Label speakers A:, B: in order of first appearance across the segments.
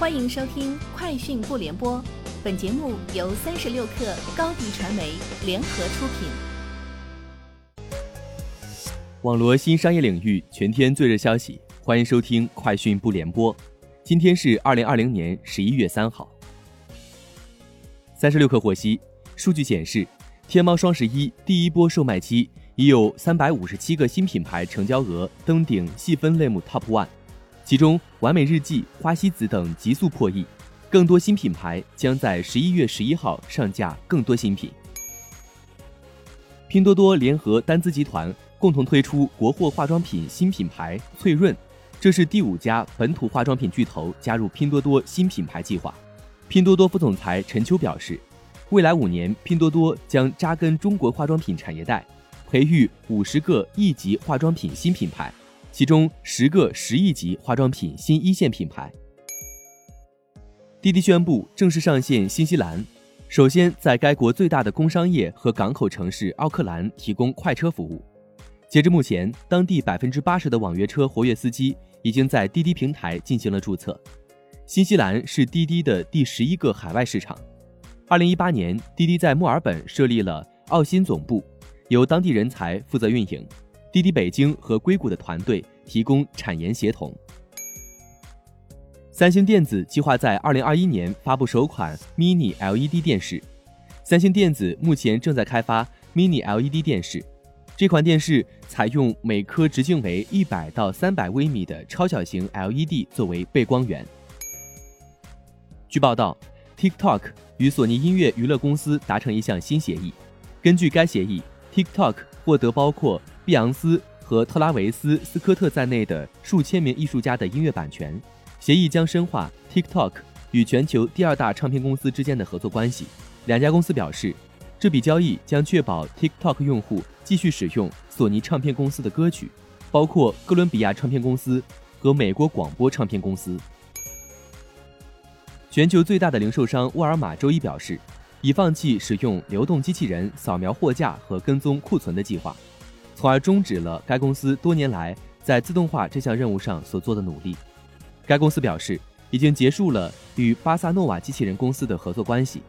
A: 欢迎收听《快讯不联播》，本节目由三十六克高低传媒联合出品。
B: 网罗新商业领域全天最热消息，欢迎收听《快讯不联播》。今天是二零二零年十一月三号。三十六克获悉，数据显示，天猫双十一第一波售卖期已有三百五十七个新品牌成交额登顶细分类目 TOP ONE，其中完美日记、花西子等急速破亿。更多新品牌将在十一月十一号上架更多新品。拼多多联合丹姿集团共同推出国货化妆品新品牌翠润，这是第五家本土化妆品巨头加入拼多多新品牌计划。拼多多副总裁陈秋表示，未来五年，拼多多将扎根中国化妆品产业带，培育五十个亿级化妆品新品牌，其中十个十亿级化妆品新一线品牌。滴滴宣布正式上线新西兰，首先在该国最大的工商业和港口城市奥克兰提供快车服务。截至目前，当地百分之八十的网约车活跃司机已经在滴滴平台进行了注册。新西兰是滴滴的第十一个海外市场。二零一八年，滴滴在墨尔本设立了澳新总部，由当地人才负责运营。滴滴北京和硅谷的团队提供产研协同。三星电子计划在二零二一年发布首款 Mini LED 电视。三星电子目前正在开发 Mini LED 电视，这款电视采用每颗直径为一百到三百微米的超小型 LED 作为背光源。据报道，TikTok 与索尼音乐娱乐公司达成一项新协议。根据该协议，TikTok 获得包括碧昂斯和特拉维斯·斯科特在内的数千名艺术家的音乐版权。协议将深化 TikTok 与全球第二大唱片公司之间的合作关系。两家公司表示，这笔交易将确保 TikTok 用户继续使用索尼唱片公司的歌曲，包括哥伦比亚唱片公司和美国广播唱片公司。全球最大的零售商沃尔玛周一表示，已放弃使用流动机器人扫描货架和跟踪库存的计划，从而终止了该公司多年来在自动化这项任务上所做的努力。该公司表示，已经结束了与巴萨诺瓦机器人公司的合作关系。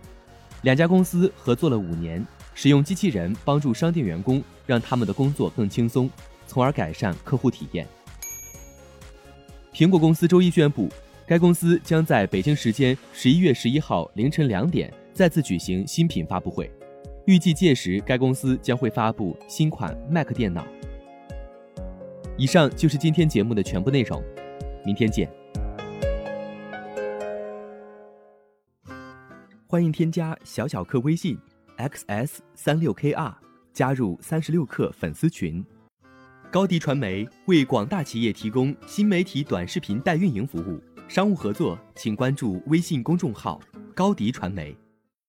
B: 两家公司合作了五年，使用机器人帮助商店员工让他们的工作更轻松，从而改善客户体验。苹果公司周一宣布。该公司将在北京时间十一月十一号凌晨两点再次举行新品发布会，预计届时该公司将会发布新款 Mac 电脑。以上就是今天节目的全部内容，明天见。欢迎添加小小客微信 xs 三六 kr 加入三十六课粉丝群。高迪传媒为广大企业提供新媒体短视频代运营服务。商务合作，请关注微信公众号“高迪传媒”。